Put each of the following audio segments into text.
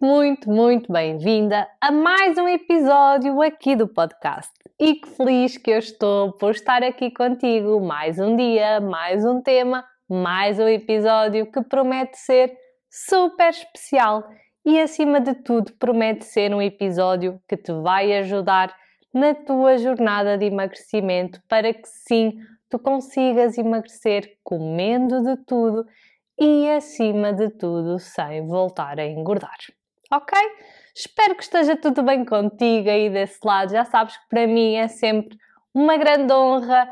muito, muito bem-vinda a mais um episódio aqui do podcast. E que feliz que eu estou por estar aqui contigo mais um dia, mais um tema, mais um episódio que promete ser super especial e, acima de tudo, promete ser um episódio que te vai ajudar na tua jornada de emagrecimento para que sim tu consigas emagrecer comendo de tudo e, acima de tudo, sem voltar a engordar. Ok? Espero que esteja tudo bem contigo aí desse lado. Já sabes que para mim é sempre uma grande honra,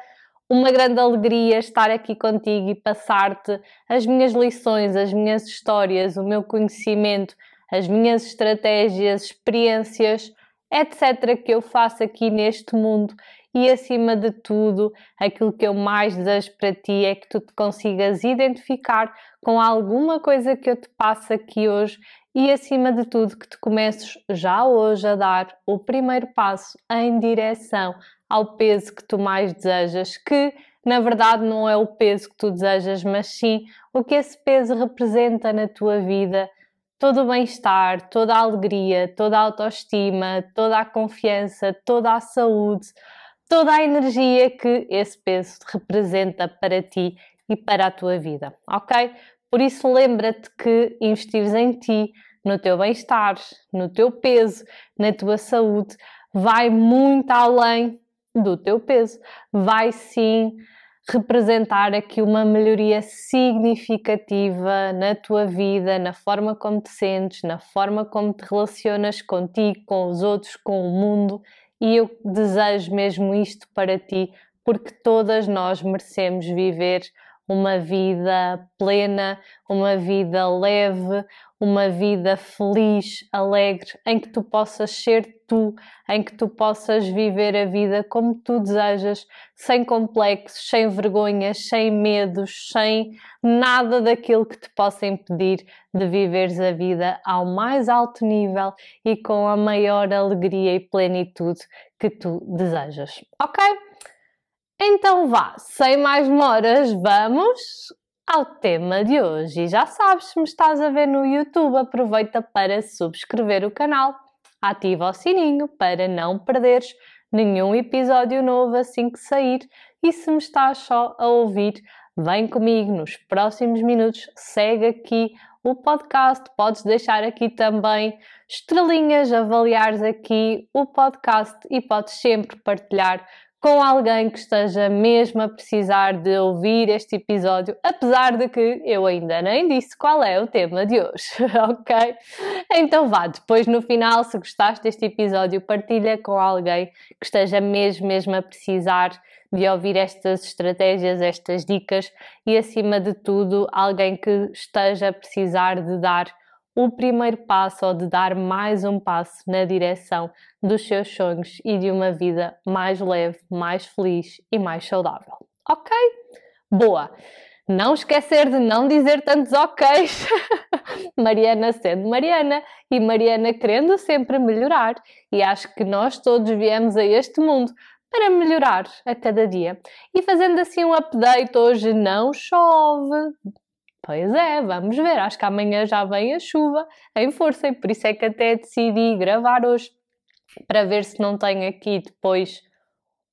uma grande alegria estar aqui contigo e passar-te as minhas lições, as minhas histórias, o meu conhecimento, as minhas estratégias, experiências, etc., que eu faço aqui neste mundo e, acima de tudo, aquilo que eu mais desejo para ti é que tu te consigas identificar com alguma coisa que eu te passo aqui hoje e, acima de tudo, que te comeces já hoje a dar o primeiro passo em direção ao peso que tu mais desejas, que na verdade não é o peso que tu desejas, mas sim o que esse peso representa na tua vida todo o bem-estar, toda a alegria, toda a autoestima, toda a confiança, toda a saúde, toda a energia que esse peso representa para ti e para a tua vida, ok? Por isso, lembra-te que investires em ti, no teu bem-estar, no teu peso, na tua saúde, vai muito além do teu peso. Vai sim representar aqui uma melhoria significativa na tua vida, na forma como te sentes, na forma como te relacionas contigo, com os outros, com o mundo e eu desejo mesmo isto para ti, porque todas nós merecemos viver uma vida plena, uma vida leve, uma vida feliz, alegre, em que tu possas ser tu, em que tu possas viver a vida como tu desejas, sem complexos, sem vergonhas, sem medos, sem nada daquilo que te possa impedir de viveres a vida ao mais alto nível e com a maior alegria e plenitude que tu desejas. Ok? Então vá, sem mais demoras, vamos ao tema de hoje. E já sabes, se me estás a ver no YouTube, aproveita para subscrever o canal, ativa o sininho para não perderes nenhum episódio novo assim que sair. E se me estás só a ouvir, vem comigo nos próximos minutos, segue aqui o podcast, podes deixar aqui também estrelinhas, avaliares aqui o podcast e podes sempre partilhar com alguém que esteja mesmo a precisar de ouvir este episódio, apesar de que eu ainda nem disse qual é o tema de hoje, ok? Então vá, depois no final, se gostaste deste episódio, partilha com alguém que esteja mesmo, mesmo a precisar de ouvir estas estratégias, estas dicas e acima de tudo, alguém que esteja a precisar de dar o primeiro passo ou de dar mais um passo na direção dos seus sonhos e de uma vida mais leve, mais feliz e mais saudável. Ok? Boa! Não esquecer de não dizer tantos oks. Mariana sendo Mariana e Mariana querendo sempre melhorar. E acho que nós todos viemos a este mundo para melhorar a cada dia. E fazendo assim um update, hoje não chove, Pois é, vamos ver. Acho que amanhã já vem a chuva em força e por isso é que até decidi gravar hoje para ver se não tenho aqui depois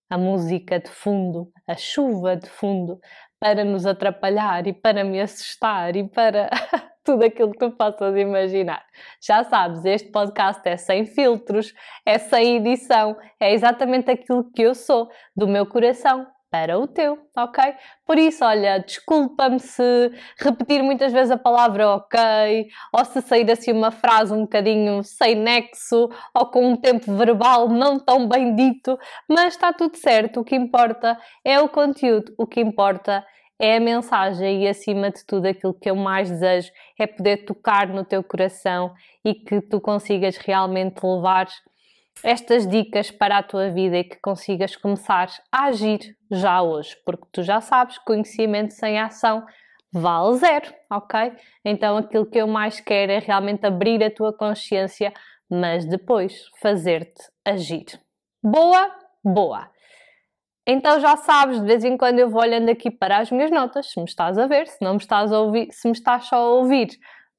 a música de fundo, a chuva de fundo, para nos atrapalhar e para me assustar e para tudo aquilo que tu possas imaginar. Já sabes, este podcast é sem filtros, é sem edição, é exatamente aquilo que eu sou, do meu coração, para o teu, ok? Por isso, olha, desculpa-me se repetir muitas vezes a palavra ok, ou se sair assim uma frase um bocadinho sem nexo, ou com um tempo verbal não tão bem dito, mas está tudo certo. O que importa é o conteúdo, o que importa é a mensagem e, acima de tudo, aquilo que eu mais desejo é poder tocar no teu coração e que tu consigas realmente levar estas dicas para a tua vida e que consigas começar a agir já hoje, porque tu já sabes, conhecimento sem ação vale zero, ok? Então aquilo que eu mais quero é realmente abrir a tua consciência, mas depois fazer-te agir. Boa? Boa! Então já sabes, de vez em quando eu vou olhando aqui para as minhas notas, se me estás a ver, se não me estás a ouvir, se me estás só a ouvir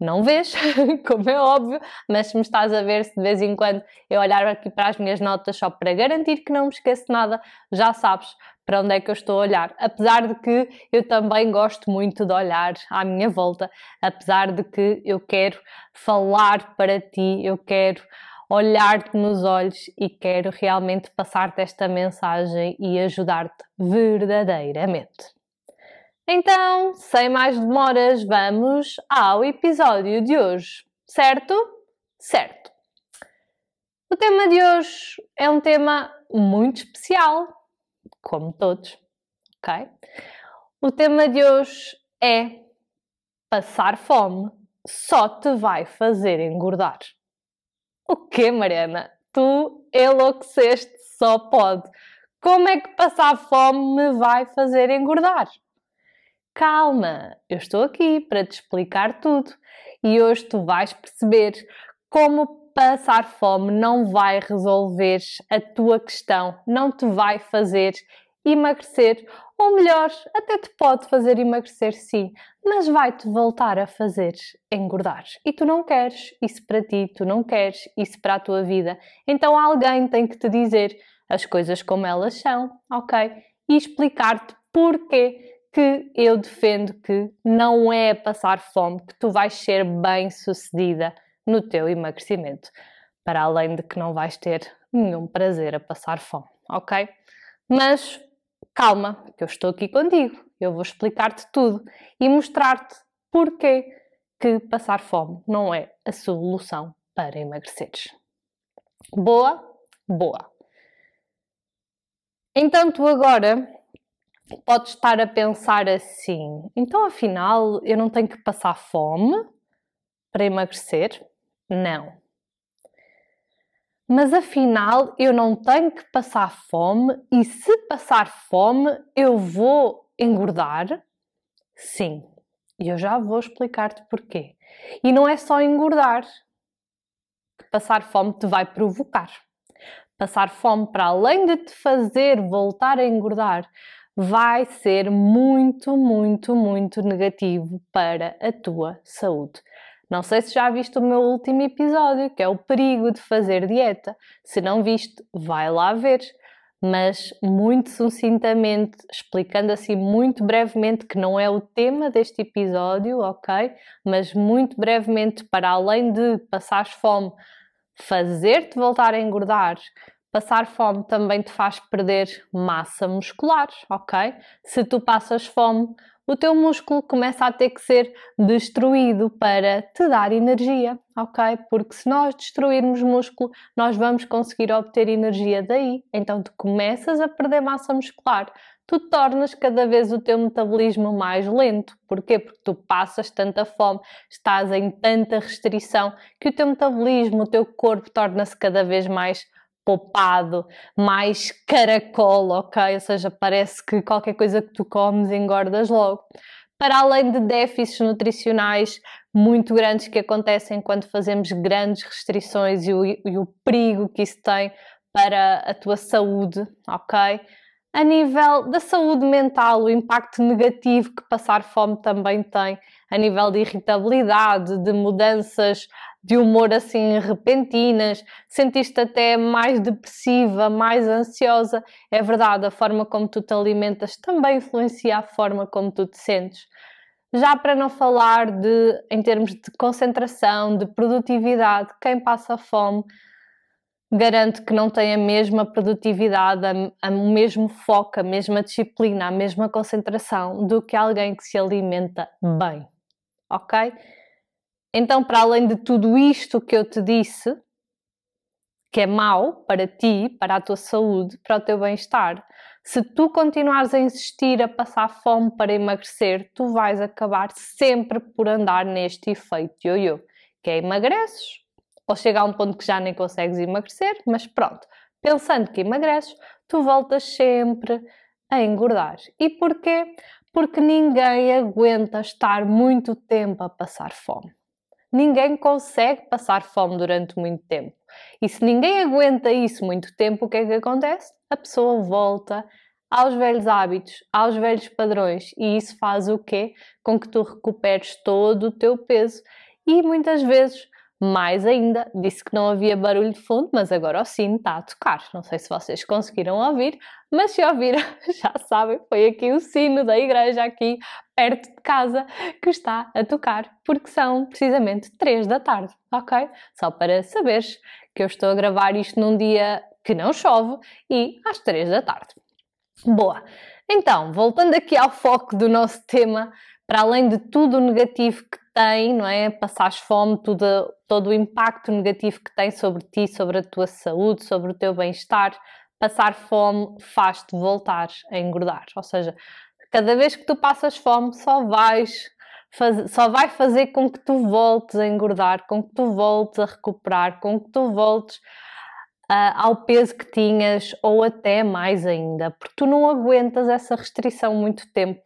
não vês, como é óbvio, mas se me estás a ver, se de vez em quando eu olhar aqui para as minhas notas só para garantir que não me esqueço nada, já sabes para onde é que eu estou a olhar. Apesar de que eu também gosto muito de olhar à minha volta, apesar de que eu quero falar para ti, eu quero olhar-te nos olhos e quero realmente passar-te esta mensagem e ajudar-te verdadeiramente. Então, sem mais demoras, vamos ao episódio de hoje, certo? Certo. O tema de hoje é um tema muito especial, como todos, ok? O tema de hoje é passar fome só te vai fazer engordar. O que, Mariana? Tu enlouqueceste, só pode. Como é que passar fome me vai fazer engordar? Calma, eu estou aqui para te explicar tudo e hoje tu vais perceber como passar fome não vai resolver a tua questão, não te vai fazer emagrecer, ou melhor, até te pode fazer emagrecer sim, mas vai-te voltar a fazer engordar. E tu não queres isso para ti, tu não queres isso para a tua vida. Então alguém tem que te dizer as coisas como elas são, ok? E explicar-te porquê que eu defendo que não é passar fome que tu vais ser bem sucedida no teu emagrecimento, para além de que não vais ter nenhum prazer a passar fome, ok? Mas calma, que eu estou aqui contigo, eu vou explicar-te tudo e mostrar-te porquê que passar fome não é a solução para emagreceres. Boa? Boa. Então tu agora podes estar a pensar assim: então afinal eu não tenho que passar fome para emagrecer? Não. Mas afinal eu não tenho que passar fome e se passar fome eu vou engordar? Sim. E eu já vou explicar-te porquê. E não é só engordar que passar fome te vai provocar. Passar fome, para além de te fazer voltar a engordar, vai ser muito, muito, muito negativo para a tua saúde. Não sei se já viste o meu último episódio, que é o perigo de fazer dieta. Se não viste, vai lá ver. Mas muito sucintamente, explicando assim muito brevemente, que não é o tema deste episódio, ok? Mas muito brevemente, para além de passares fome, fazer-te voltar a engordar, Passar fome também te faz perder massa muscular, ok? Se tu passas fome, o teu músculo começa a ter que ser destruído para te dar energia, ok? Porque se nós destruirmos músculo, nós vamos conseguir obter energia daí. Então tu começas a perder massa muscular, tu tornas cada vez o teu metabolismo mais lento. Porquê? Porque tu passas tanta fome, estás em tanta restrição que o teu metabolismo, o teu corpo torna-se cada vez mais poupado, mais caracol, ok? Ou seja, parece que qualquer coisa que tu comes engordas logo. Para além de déficits nutricionais muito grandes que acontecem quando fazemos grandes restrições e o, e o perigo que isso tem para a tua saúde, ok? A nível da saúde mental, o impacto negativo que passar fome também tem, a nível de irritabilidade, de mudanças de humor assim repentinas, sentiste até mais depressiva, mais ansiosa. É verdade, a forma como tu te alimentas também influencia a forma como tu te sentes. Já para não falar de, em termos de concentração, de produtividade, quem passa fome garante que não tem a mesma produtividade, a, a mesmo foco, a mesma disciplina, a mesma concentração do que alguém que se alimenta bem. Ok? Então, para além de tudo isto que eu te disse, que é mau para ti, para a tua saúde, para o teu bem-estar, se tu continuares a insistir a passar fome para emagrecer, tu vais acabar sempre por andar neste efeito ioiô, que é emagreces, ou chega a um ponto que já nem consegues emagrecer, mas pronto, pensando que emagreces, tu voltas sempre a engordar. E porquê? Porque ninguém aguenta estar muito tempo a passar fome ninguém consegue passar fome durante muito tempo. E se ninguém aguenta isso muito tempo, o que é que acontece? A pessoa volta aos velhos hábitos, aos velhos padrões, e isso faz o quê? Com que tu recuperes todo o teu peso e muitas vezes mais ainda, disse que não havia barulho de fundo, mas agora o sino está a tocar. Não sei se vocês conseguiram ouvir, mas se ouviram, já sabem, foi aqui o sino da igreja, aqui perto de casa, que está a tocar, porque são precisamente 3 da tarde, ok? Só para saberes que eu estou a gravar isto num dia que não chove e às 3 da tarde. Boa! Então, voltando aqui ao foco do nosso tema, para além de tudo o negativo que tem, não é? Passares fome, tudo, todo o impacto negativo que tem sobre ti, sobre a tua saúde, sobre o teu bem-estar, passar fome faz-te voltar a engordar. Ou seja, cada vez que tu passas fome, só vais faz, só vai fazer com que tu voltes a engordar, com que tu voltes a recuperar, com que tu voltes uh, ao peso que tinhas ou até mais ainda, porque tu não aguentas essa restrição muito tempo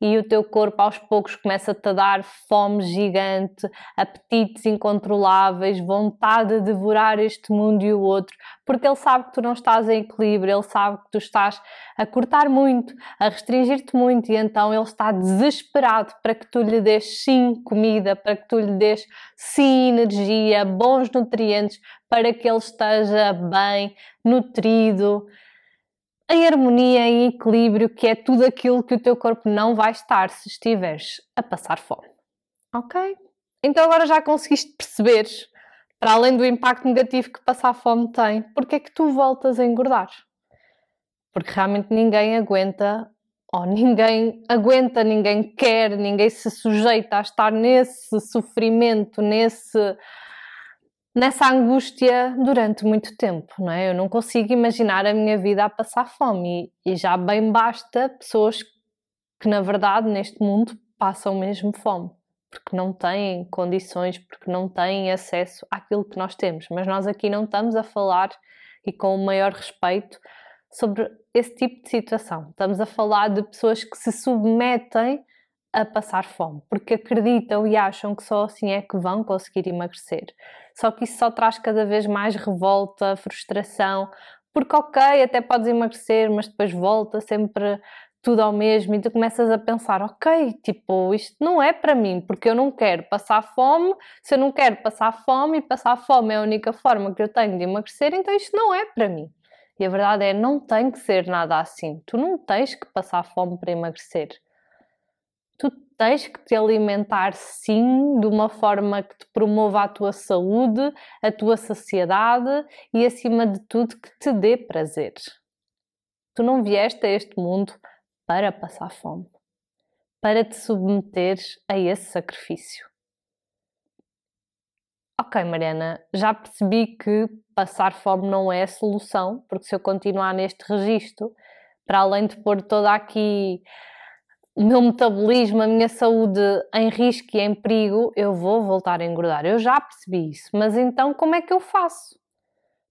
e o teu corpo aos poucos começa-te a dar fome gigante, apetites incontroláveis, vontade de devorar este mundo e o outro, porque ele sabe que tu não estás em equilíbrio, ele sabe que tu estás a cortar muito, a restringir-te muito e então ele está desesperado para que tu lhe des sim comida, para que tu lhe des sim energia, bons nutrientes, para que ele esteja bem, nutrido em harmonia, em equilíbrio, que é tudo aquilo que o teu corpo não vai estar se estiveres a passar fome. Ok? Então agora já conseguiste perceber, para além do impacto negativo que passar fome tem, porque é que tu voltas a engordar? Porque realmente ninguém aguenta, ou ninguém aguenta, ninguém quer, ninguém se sujeita a estar nesse sofrimento, nesse nessa angústia durante muito tempo, não é? Eu não consigo imaginar a minha vida a passar fome e, e já bem basta pessoas que, na verdade, neste mundo passam mesmo fome, porque não têm condições, porque não têm acesso àquilo que nós temos. Mas nós aqui não estamos a falar e com o maior respeito sobre esse tipo de situação. Estamos a falar de pessoas que se submetem a passar fome, porque acreditam e acham que só assim é que vão conseguir emagrecer. Só que isso só traz cada vez mais revolta, frustração, porque ok, até podes emagrecer, mas depois volta sempre tudo ao mesmo e tu começas a pensar, ok, tipo, isto não é para mim, porque eu não quero passar fome, se eu não quero passar fome e passar fome é a única forma que eu tenho de emagrecer, então isto não é para mim. E a verdade é, não tem que ser nada assim. Tu não tens que passar fome para emagrecer tu tens que te alimentar sim de uma forma que te promova a tua saúde, a tua saciedade e acima de tudo que te dê prazer. Tu não vieste a este mundo para passar fome, para te submeteres a esse sacrifício. Ok, Mariana, já percebi que passar fome não é a solução, porque se eu continuar neste registro, para além de pôr toda aqui o meu metabolismo, a minha saúde em risco e em perigo, eu vou voltar a engordar. Eu já percebi isso, mas então como é que eu faço?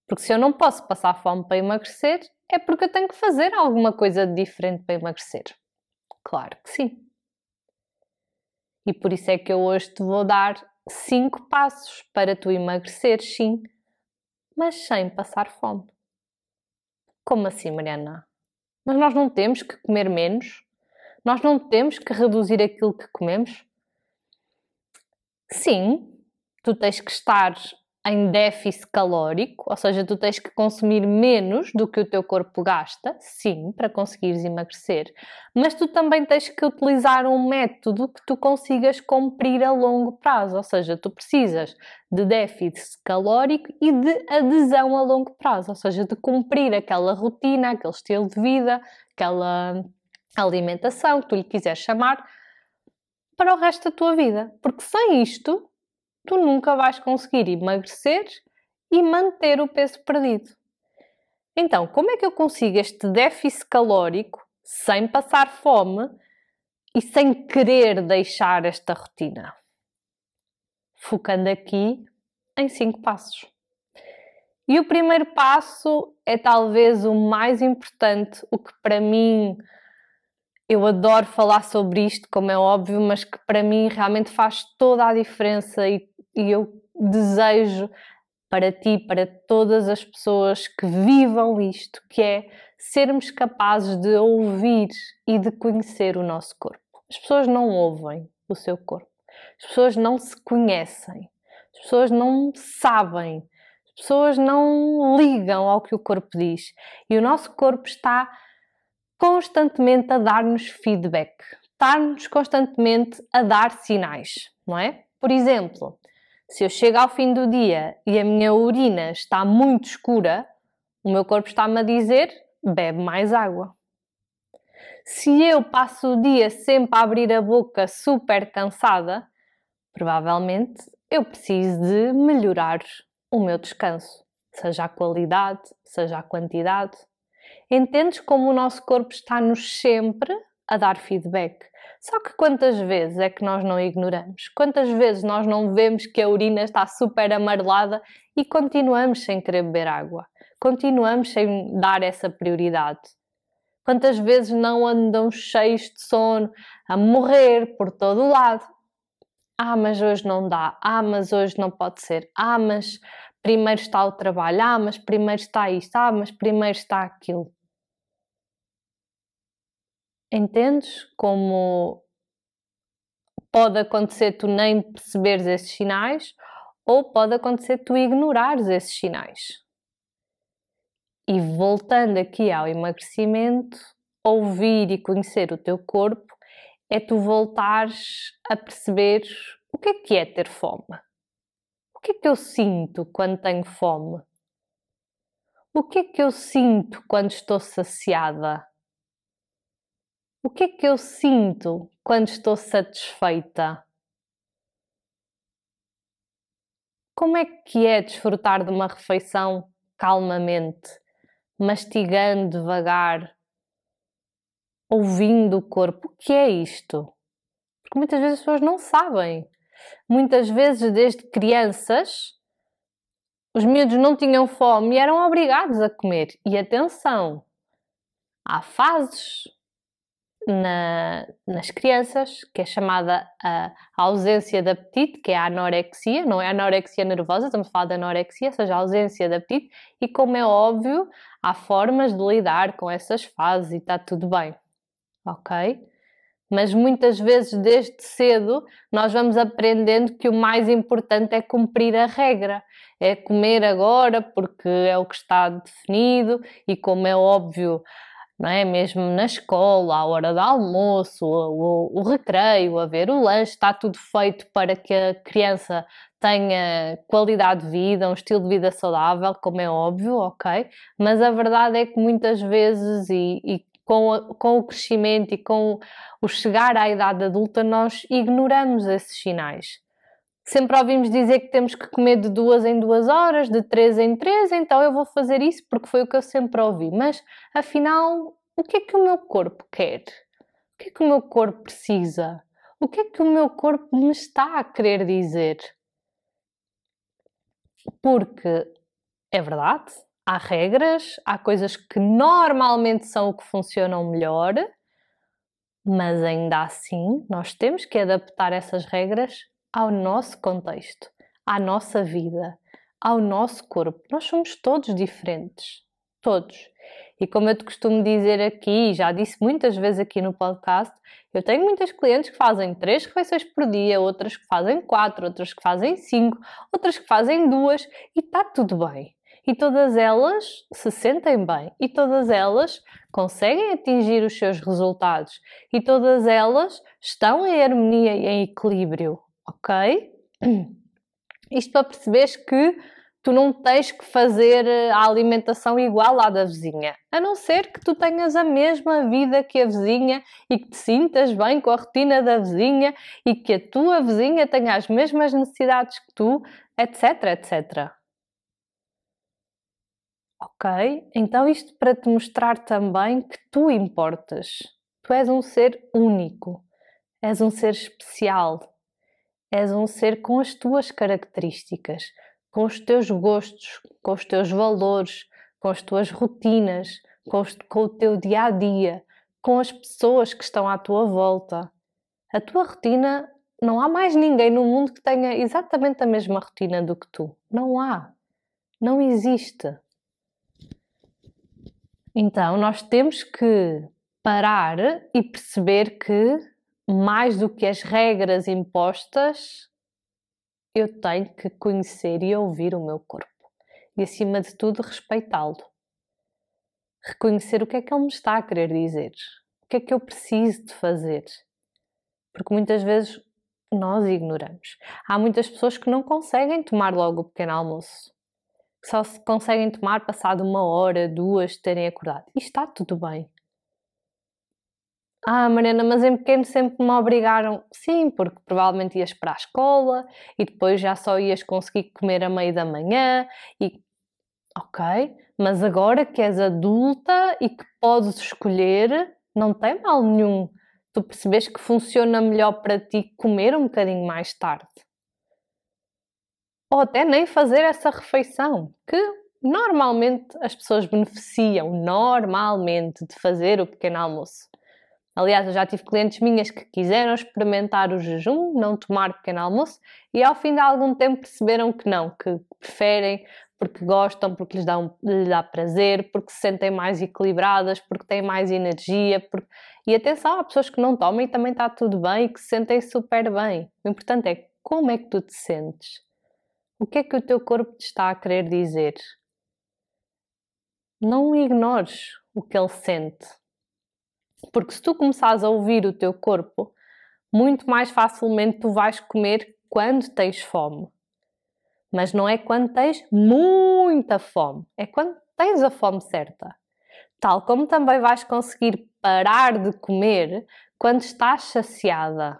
Porque se eu não posso passar fome para emagrecer, é porque eu tenho que fazer alguma coisa diferente para emagrecer. Claro que sim. E por isso é que eu hoje te vou dar cinco passos para tu emagrecer, sim, mas sem passar fome. Como assim, Mariana? Mas nós não temos que comer menos? Nós não temos que reduzir aquilo que comemos? Sim, tu tens que estar em déficit calórico, ou seja, tu tens que consumir menos do que o teu corpo gasta, sim, para conseguires emagrecer, mas tu também tens que utilizar um método que tu consigas cumprir a longo prazo, ou seja, tu precisas de déficit calórico e de adesão a longo prazo, ou seja, de cumprir aquela rotina, aquele estilo de vida, aquela alimentação, que tu lhe quiseres chamar, para o resto da tua vida. Porque sem isto, tu nunca vais conseguir emagrecer e manter o peso perdido. Então, como é que eu consigo este déficit calórico sem passar fome e sem querer deixar esta rotina? Focando aqui em cinco passos. E o primeiro passo é talvez o mais importante, o que para mim eu adoro falar sobre isto, como é óbvio, mas que para mim realmente faz toda a diferença e, e eu desejo para ti, para todas as pessoas que vivam isto, que é sermos capazes de ouvir e de conhecer o nosso corpo. As pessoas não ouvem o seu corpo. As pessoas não se conhecem. As pessoas não sabem. As pessoas não ligam ao que o corpo diz. E o nosso corpo está constantemente a dar-nos feedback, está-nos constantemente a dar sinais, não é? Por exemplo, se eu chego ao fim do dia e a minha urina está muito escura, o meu corpo está-me a dizer: bebe mais água. Se eu passo o dia sempre a abrir a boca super cansada, provavelmente eu preciso de melhorar o meu descanso, seja a qualidade, seja a quantidade. Entendes como o nosso corpo está-nos sempre a dar feedback. Só que quantas vezes é que nós não ignoramos? Quantas vezes nós não vemos que a urina está super amarelada e continuamos sem querer beber água? Continuamos sem dar essa prioridade? Quantas vezes não andam cheios de sono, a morrer por todo o lado? Ah, mas hoje não dá. Ah, mas hoje não pode ser. Ah, mas primeiro está o trabalho. Ah, mas primeiro está isto. Ah, mas primeiro está aquilo. Entendes como pode acontecer tu nem perceberes esses sinais ou pode acontecer tu ignorares esses sinais? E voltando aqui ao emagrecimento, ouvir e conhecer o teu corpo é tu voltares a perceber o que é que é ter fome. O que é que eu sinto quando tenho fome? O que é que eu sinto quando estou saciada? O que é que eu sinto quando estou satisfeita? Como é que é desfrutar de uma refeição calmamente? mastigando devagar, ouvindo o corpo. O que é isto? Porque muitas vezes as pessoas não sabem. Muitas vezes, desde crianças, os miúdos não tinham fome e eram obrigados a comer. E atenção, há fases na, nas crianças, que é chamada a, ausência de apetite, que é a anorexia, não é a anorexia nervosa, estamos a falar de anorexia, ou seja, a ausência de apetite, e como é óbvio, há formas de lidar com essas fases e está tudo bem, ok? Mas muitas vezes, desde cedo, nós vamos aprendendo que o mais importante é cumprir a regra, é comer agora porque é o que está definido e, como é óbvio, não é? Mesmo na escola, à hora do almoço, o, o, o recreio, a ver o lanche, está tudo feito para que a criança tenha qualidade de vida, um estilo de vida saudável, como é óbvio, ok? Mas a verdade é que muitas vezes, e, e com, a, com o crescimento e com o chegar à idade adulta, nós ignoramos esses sinais. Sempre ouvimos dizer que temos que comer de duas em duas horas, de três em três, então eu vou fazer isso porque foi o que eu sempre ouvi. Mas afinal, o que é que o meu corpo quer? O que é que o meu corpo precisa? O que é que o meu corpo me está a querer dizer? Porque é verdade, há regras, há coisas que normalmente são o que funcionam melhor, mas ainda assim nós temos que adaptar essas regras ao nosso contexto, à nossa vida, ao nosso corpo. Nós somos todos diferentes. Todos. E como eu te costumo dizer aqui, já disse muitas vezes aqui no podcast, eu tenho muitas clientes que fazem três refeições por dia, outras que fazem quatro, outras que fazem cinco, outras que fazem duas e está tudo bem. E todas elas se sentem bem e todas elas conseguem atingir os seus resultados e todas elas estão em harmonia e em equilíbrio ok? Isto para perceberes que tu não tens que fazer eh, a alimentação igual à da vizinha, a não ser que tu tenhas a mesma vida que a vizinha e que te sintas bem com a rotina da vizinha e que a tua vizinha tenha as mesmas necessidades que tu, etc, etc. Ok? Então, isto para te mostrar também que tu importas. Tu és um ser único, és um ser especial, és um ser com as tuas características, com os teus gostos, com os teus valores, com as tuas rotinas, com, os, com o teu dia a dia, com as pessoas que estão à tua volta. A tua rotina, não há mais ninguém no mundo que tenha exatamente a mesma rotina do que tu. Não há. Não existe. Então, nós temos que parar e perceber que mais do que as regras impostas, eu tenho que conhecer e ouvir o meu corpo. E acima de tudo, respeitá-lo. Reconhecer o que é que ele me está a querer dizer. O que é que eu preciso de fazer. Porque muitas vezes nós ignoramos. Há muitas pessoas que não conseguem tomar logo o pequeno almoço. Só se conseguem tomar passado uma hora, duas, de terem acordado. E está tudo bem. Ah, Mariana, mas em pequeno sempre me obrigaram. Sim, porque provavelmente ias para a escola e depois já só ias conseguir comer a meio da manhã e. Ok, mas agora que és adulta e que podes escolher, não tem mal nenhum tu percebes que funciona melhor para ti comer um bocadinho mais tarde. Ou até nem fazer essa refeição, que normalmente as pessoas beneficiam normalmente de fazer o pequeno almoço. Aliás, eu já tive clientes minhas que quiseram experimentar o jejum, não tomar pequeno almoço, e ao fim de algum tempo perceberam que não, que preferem porque gostam, porque lhes dá, um, lhes dá prazer, porque se sentem mais equilibradas, porque têm mais energia. Porque... E atenção, há pessoas que não tomam e também está tudo bem e que se sentem super bem. O importante é como é que tu te sentes. O que é que o teu corpo te está a querer dizer? Não ignores o que ele sente. Porque se tu começares a ouvir o teu corpo, muito mais facilmente tu vais comer quando tens fome. Mas não é quando tens muita fome, é quando tens a fome certa. Tal como também vais conseguir parar de comer quando estás saciada.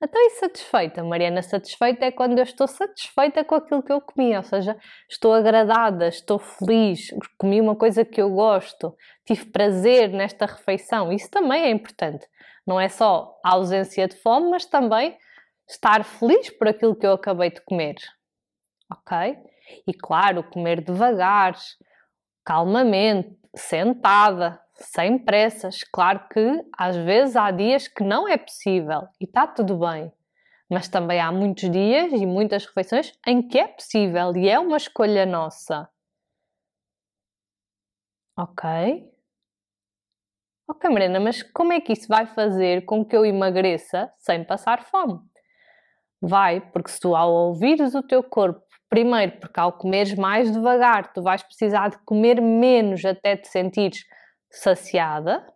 Até e satisfeita, Mariana? Satisfeita é quando eu estou satisfeita com aquilo que eu comi, ou seja, estou agradada, estou feliz, comi uma coisa que eu gosto, tive prazer nesta refeição. Isso também é importante. Não é só a ausência de fome, mas também estar feliz por aquilo que eu acabei de comer. Ok? E claro, comer devagar, calmamente, sentada, sem pressas. Claro que às vezes há dias que não é possível e está tudo bem. Mas também há muitos dias e muitas refeições em que é possível e é uma escolha nossa. Ok? Ok, Marina, mas como é que isso vai fazer com que eu emagreça sem passar fome? Vai, porque se tu ao ouvires o teu corpo, primeiro porque ao comeres mais devagar, tu vais precisar de comer menos até te sentires saciada.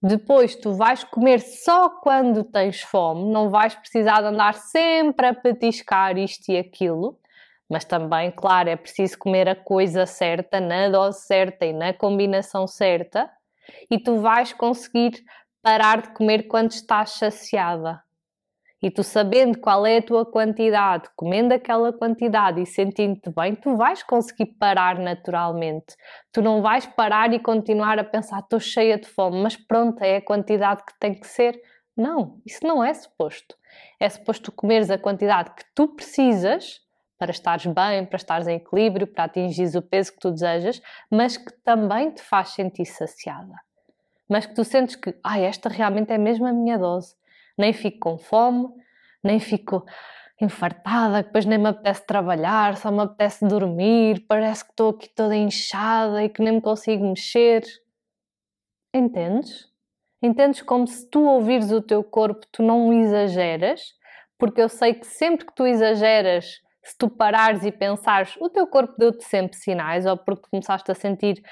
Depois tu vais comer só quando tens fome, não vais precisar de andar sempre a petiscar isto e aquilo, mas também, claro, é preciso comer a coisa certa, na dose certa e na combinação certa, e tu vais conseguir parar de comer quando estás saciada. E tu sabendo qual é a tua quantidade, comendo aquela quantidade e sentindo-te bem, tu vais conseguir parar naturalmente. Tu não vais parar e continuar a pensar, estou cheia de fome, mas pronto, é a quantidade que tem que ser. Não, isso não é suposto. É suposto comeres a quantidade que tu precisas para estares bem, para estares em equilíbrio, para atingires o peso que tu desejas, mas que também te faz sentir saciada. Mas que tu sentes que, ah, esta realmente é mesmo a minha dose nem fico com fome, nem fico infartada, depois nem me apetece trabalhar, só me apetece dormir, parece que estou aqui toda inchada e que nem me consigo mexer. Entendes? Entendes como se tu ouvires o teu corpo, tu não exageras, porque eu sei que sempre que tu exageras, se tu parares e pensares, o teu corpo deu-te sempre sinais, ou porque começaste a sentir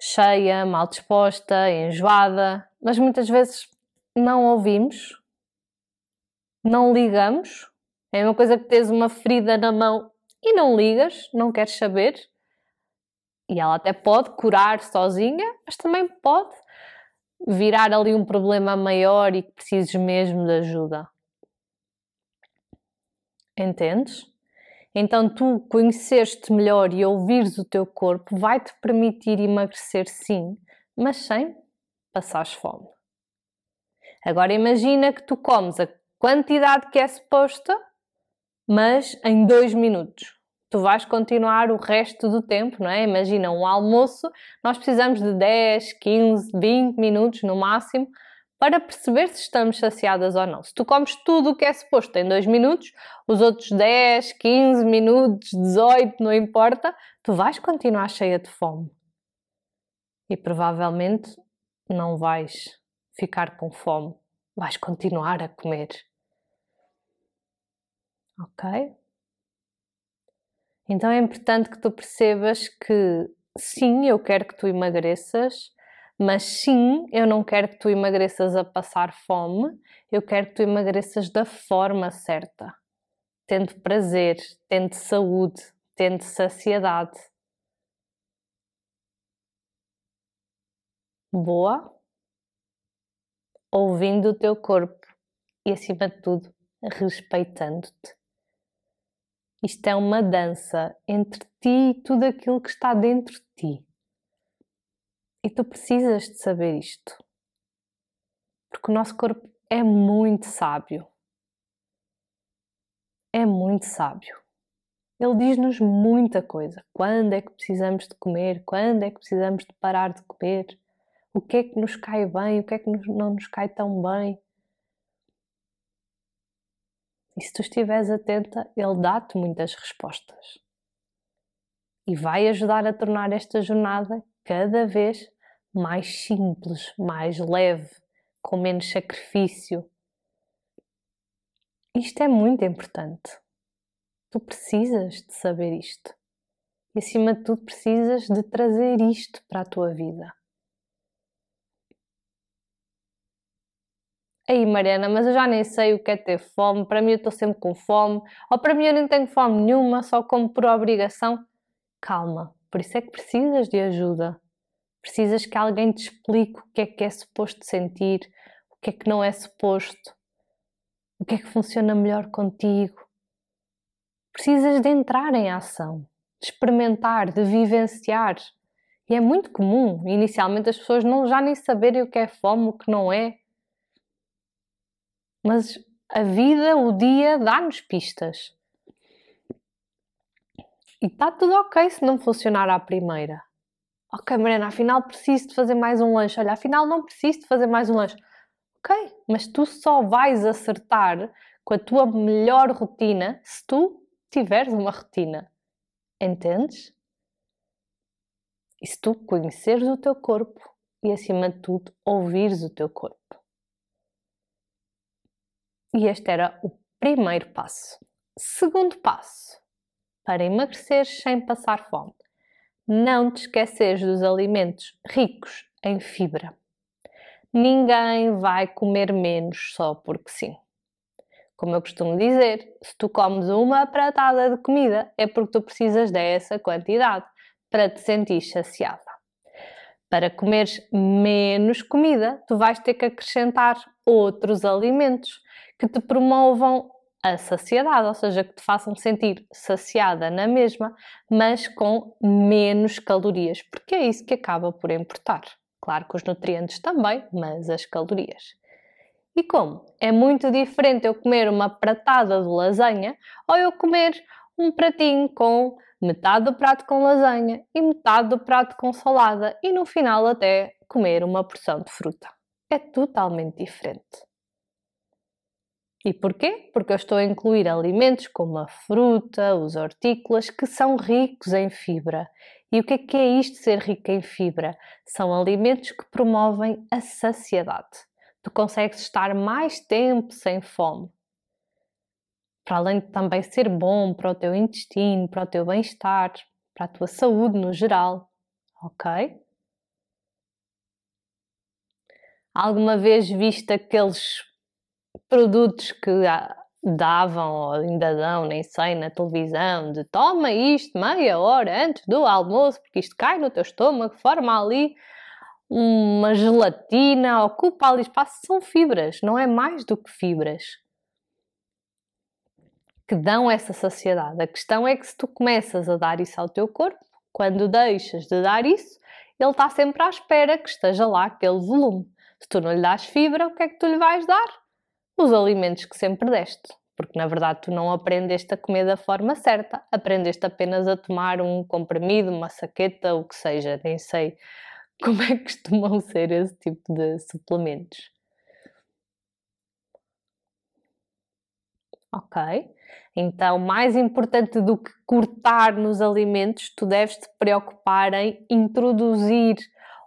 cheia, mal disposta, enjoada, mas muitas vezes não ouvimos não ligamos. É uma coisa que tens uma ferida na mão e não ligas, não queres saber. E ela até pode curar sozinha, mas também pode virar ali um problema maior e que precises mesmo de ajuda. Entendes? Então, tu conheceres-te melhor e ouvires o teu corpo vai-te permitir emagrecer, sim, mas sem passares fome. Agora, imagina que tu comes a quantidade que é suposta, mas em dois minutos. Tu vais continuar o resto do tempo, não é? Imagina um almoço, nós precisamos de 10, 15, 20 minutos no máximo para perceber se estamos saciadas ou não. Se tu comes tudo o que é suposto em 2 minutos, os outros 10, 15 minutos, 18, não importa, tu vais continuar cheia de fome. E provavelmente não vais ficar com fome, vais continuar a comer. Ok? Então é importante que tu percebas que sim, eu quero que tu emagreças, mas sim, eu não quero que tu emagreças a passar fome, eu quero que tu emagreças da forma certa, tendo prazer, tendo saúde, tendo saciedade. Boa? Ouvindo o teu corpo e, acima de tudo, respeitando-te. Isto é uma dança entre ti e tudo aquilo que está dentro de ti. E tu precisas de saber isto. Porque o nosso corpo é muito sábio. É muito sábio. Ele diz-nos muita coisa. Quando é que precisamos de comer? Quando é que precisamos de parar de comer? O que é que nos cai bem? O que é que não nos cai tão bem? E se tu estiveres atenta, ele dá-te muitas respostas. E vai ajudar a tornar esta jornada cada vez mais simples, mais leve, com menos sacrifício. Isto é muito importante. Tu precisas de saber isto. E acima de tudo, precisas de trazer isto para a tua vida. Aí, Mariana, mas eu já nem sei o que é ter fome. Para mim, eu estou sempre com fome. Ou para mim, eu nem tenho fome nenhuma, só como por obrigação. Calma, por isso é que precisas de ajuda. Precisas que alguém te explique o que é que é suposto sentir, o que é que não é suposto, o que é que funciona melhor contigo. Precisas de entrar em ação, de experimentar, de vivenciar. E é muito comum, inicialmente, as pessoas não já nem saberem o que é fome, o que não é mas a vida, o dia, dá-nos pistas. E está tudo ok se não funcionar à primeira. Ok, Mariana, afinal preciso de fazer mais um lanche. Olha, afinal não preciso de fazer mais um lanche. Ok, mas tu só vais acertar com a tua melhor rotina se tu tiveres uma rotina. Entendes? E se tu conheceres o teu corpo e, acima de tudo, ouvires o teu corpo. E este era o primeiro passo. Segundo passo, para emagrecer sem passar fome, não te esqueces dos alimentos ricos em fibra. Ninguém vai comer menos só porque sim. Como eu costumo dizer, se tu comes uma pratada de comida é porque tu precisas dessa quantidade para te sentir saciada. Para comeres menos comida, tu vais ter que acrescentar outros alimentos que te promovam a saciedade, ou seja, que te façam sentir saciada na mesma, mas com menos calorias, porque é isso que acaba por importar. Claro que os nutrientes também, mas as calorias. E como? É muito diferente eu comer uma pratada de lasanha ou eu comer um pratinho com metade do prato com lasanha e metade do prato com salada e no final até comer uma porção de fruta. É totalmente diferente. E porquê? Porque eu estou a incluir alimentos como a fruta, os hortícolas, que são ricos em fibra. E o que é que é isto ser rico em fibra? São alimentos que promovem a saciedade. Tu consegues estar mais tempo sem fome. Para além de também ser bom para o teu intestino, para o teu bem-estar, para a tua saúde no geral. Ok? Alguma vez viste aqueles produtos que davam ou ainda dão, nem sei, na televisão, de toma isto meia hora antes do almoço, porque isto cai no teu estômago, forma ali uma gelatina, ocupa ali espaço, são fibras, não é mais do que fibras que dão essa saciedade. A questão é que se tu começas a dar isso ao teu corpo, quando deixas de dar isso, ele está sempre à espera que esteja lá aquele volume. Se tu não lhe das fibra, o que é que tu lhe vais dar? Os alimentos que sempre deste. Porque na verdade tu não aprendeste a comer da forma certa, aprendeste apenas a tomar um comprimido, uma saqueta, o que seja, nem sei como é que costumam ser esse tipo de suplementos. Ok? Então, mais importante do que cortar nos alimentos, tu deves te preocupar em introduzir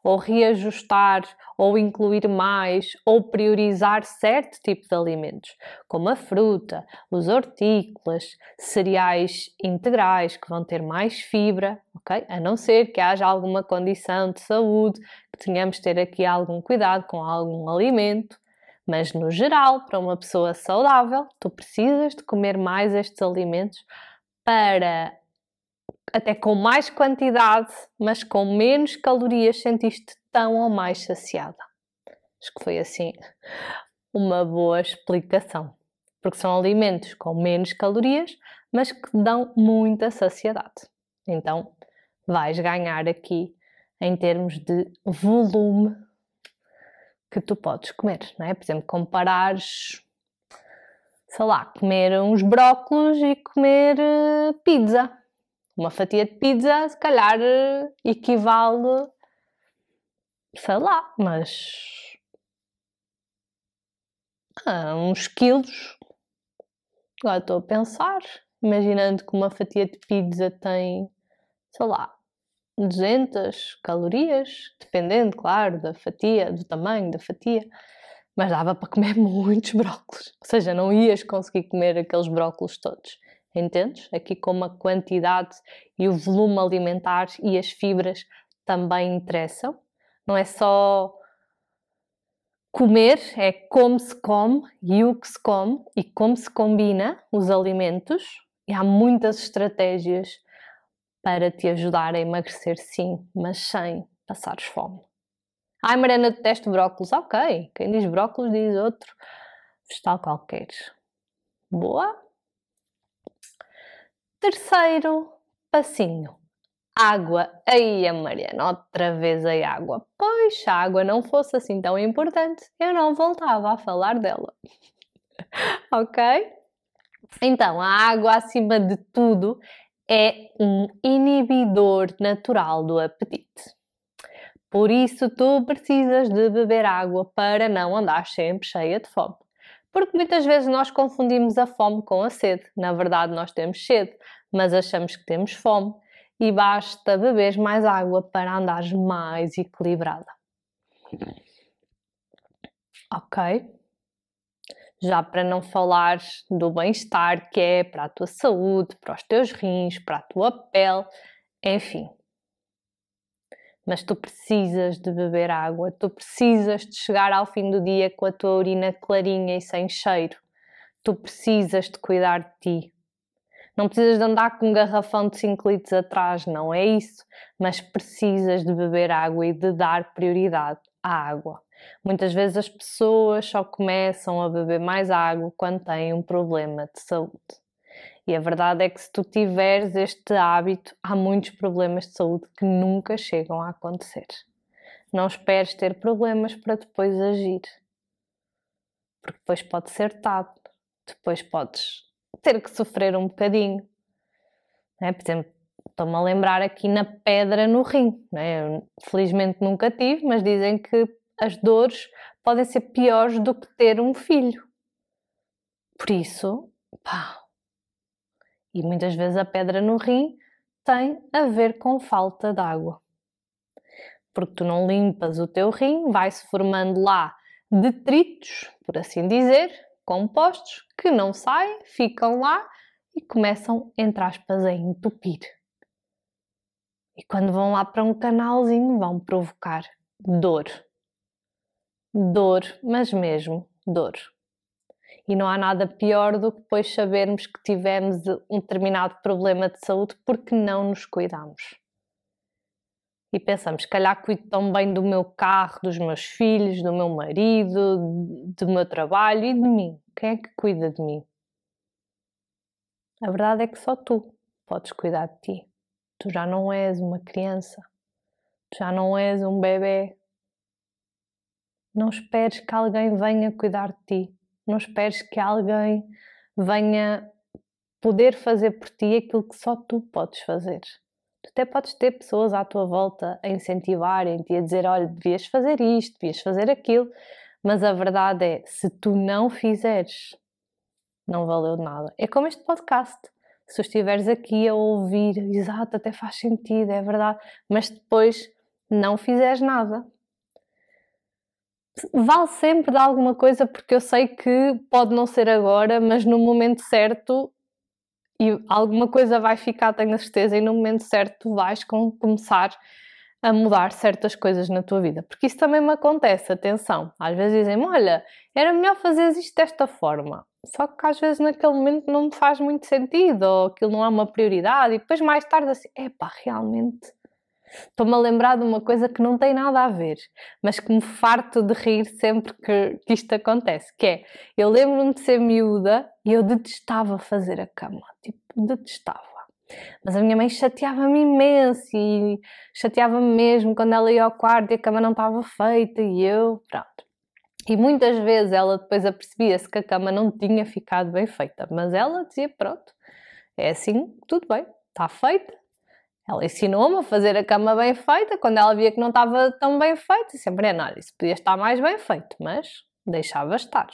ou reajustar, ou incluir mais, ou priorizar certo tipo de alimentos, como a fruta, os hortícolas, cereais integrais que vão ter mais fibra, ok? A não ser que haja alguma condição de saúde, que tenhamos de ter aqui algum cuidado com algum alimento. Mas no geral, para uma pessoa saudável, tu precisas de comer mais estes alimentos para até com mais quantidade, mas com menos calorias, sentiste tão ou mais saciada. Acho que foi assim uma boa explicação. Porque são alimentos com menos calorias, mas que dão muita saciedade. Então, vais ganhar aqui em termos de volume que tu podes comer, não é? Por exemplo, comparares, sei lá, comer uns brócolos e comer uh, pizza. Uma fatia de pizza, se calhar, uh, equivale, sei lá, mas a uns quilos. Agora estou a pensar, imaginando que uma fatia de pizza tem, sei lá, 200 calorias, dependendo, claro, da fatia, do tamanho da fatia, mas dava para comer muitos brócolos. Ou seja, não ias conseguir comer aqueles brócolos todos. Entendes? Aqui como a quantidade e o volume alimentar e as fibras também interessam. Não é só comer, é como se come e o que se come e como se combina os alimentos. E há muitas estratégias para te ajudar a emagrecer, sim, mas sem passares fome. Ai, Mariana, detesto brócolis. Ok, quem diz brócolis diz outro vegetal qualquer. Boa. Terceiro passinho. Água. Aí, a Mariana, outra vez a água. Pois, se a água não fosse assim tão importante, eu não voltava a falar dela. ok? Então, a água, acima de tudo, é um inibidor natural do apetite. Por isso, tu precisas de beber água para não andar sempre cheia de fome. Porque muitas vezes nós confundimos a fome com a sede. Na verdade, nós temos sede, mas achamos que temos fome e basta beber mais água para andares mais equilibrada. Ok? já para não falar do bem-estar que é para a tua saúde, para os teus rins, para a tua pele, enfim. Mas tu precisas de beber água, tu precisas de chegar ao fim do dia com a tua urina clarinha e sem cheiro. Tu precisas de cuidar de ti. Não precisas de andar com um garrafão de 5 litros atrás, não é isso, mas precisas de beber água e de dar prioridade à água. Muitas vezes as pessoas só começam a beber mais água quando têm um problema de saúde. E a verdade é que se tu tiveres este hábito, há muitos problemas de saúde que nunca chegam a acontecer. Não esperes ter problemas para depois agir. Porque depois pode ser tarde, depois podes ter que sofrer um bocadinho. É? Por exemplo, estou-me a lembrar aqui na pedra no rim. É? Felizmente nunca tive, mas dizem que as dores podem ser piores do que ter um filho. Por isso, pá. E muitas vezes a pedra no rim tem a ver com falta de água. Porque tu não limpas o teu rim, vai-se formando lá detritos, por assim dizer, compostos, que não saem, ficam lá e começam, entre aspas, a entupir. E quando vão lá para um canalzinho, vão provocar dor dor, mas mesmo dor. E não há nada pior do que depois sabermos que tivemos um determinado problema de saúde porque não nos cuidamos. E pensamos, se calhar cuido tão bem do meu carro, dos meus filhos, do meu marido, do meu trabalho e de mim. Quem é que cuida de mim? A verdade é que só tu podes cuidar de ti. Tu já não és uma criança, tu já não és um bebê, não esperes que alguém venha cuidar de ti. Não esperes que alguém venha poder fazer por ti aquilo que só tu podes fazer. Até podes ter pessoas à tua volta a incentivarem-te e a dizer: olha, devias fazer isto, devias fazer aquilo, mas a verdade é: se tu não fizeres, não valeu nada. É como este podcast. Se estiveres aqui a ouvir, exato, até faz sentido, é verdade, mas depois não fizeres nada. Vale sempre de alguma coisa, porque eu sei que pode não ser agora, mas no momento certo e alguma coisa vai ficar, tenho a certeza, e no momento certo tu vais com, começar a mudar certas coisas na tua vida. Porque isso também me acontece, atenção. Às vezes dizem-me, olha, era melhor fazer isto desta forma. Só que às vezes naquele momento não me faz muito sentido, ou aquilo não é uma prioridade, e depois mais tarde assim, epá, realmente Estou-me a lembrar de uma coisa que não tem nada a ver, mas que me farto de rir sempre que, que isto acontece, que é, eu lembro-me de ser miúda e eu detestava fazer a cama, tipo, detestava. Mas a minha mãe chateava-me imenso e chateava-me mesmo quando ela ia ao quarto e a cama não estava feita e eu, pronto. E muitas vezes ela depois apercebia-se que a cama não tinha ficado bem feita, mas ela dizia, pronto, é assim, tudo bem, está feita, ela ensinou-me a fazer a cama bem feita, quando ela via que não estava tão bem feita, sempre é, nada, isso podia estar mais bem feito, mas deixava estar.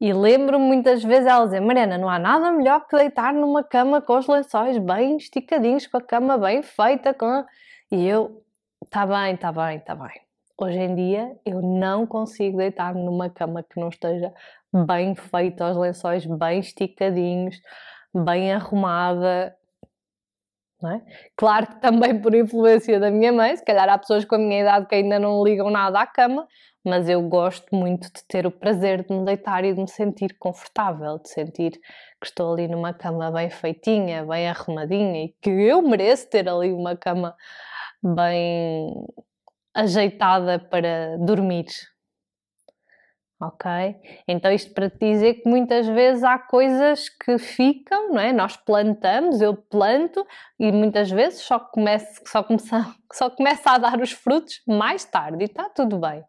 E lembro-me muitas vezes ela dizer, Mariana, não há nada melhor que deitar numa cama com os lençóis bem esticadinhos, com a cama bem feita, com... E eu, está bem, está bem, está bem. Hoje em dia eu não consigo deitar numa cama que não esteja bem feita, os lençóis bem esticadinhos, bem arrumada, é? Claro que também por influência da minha mãe, se calhar há pessoas com a minha idade que ainda não ligam nada à cama, mas eu gosto muito de ter o prazer de me deitar e de me sentir confortável, de sentir que estou ali numa cama bem feitinha, bem arrumadinha e que eu mereço ter ali uma cama bem ajeitada para dormir, ok? Então isto para te dizer que muitas vezes há coisas que ficam, não é? Nós plantamos, eu planto e muitas vezes só começa, só começa, só começa a dar os frutos mais tarde e está tudo bem.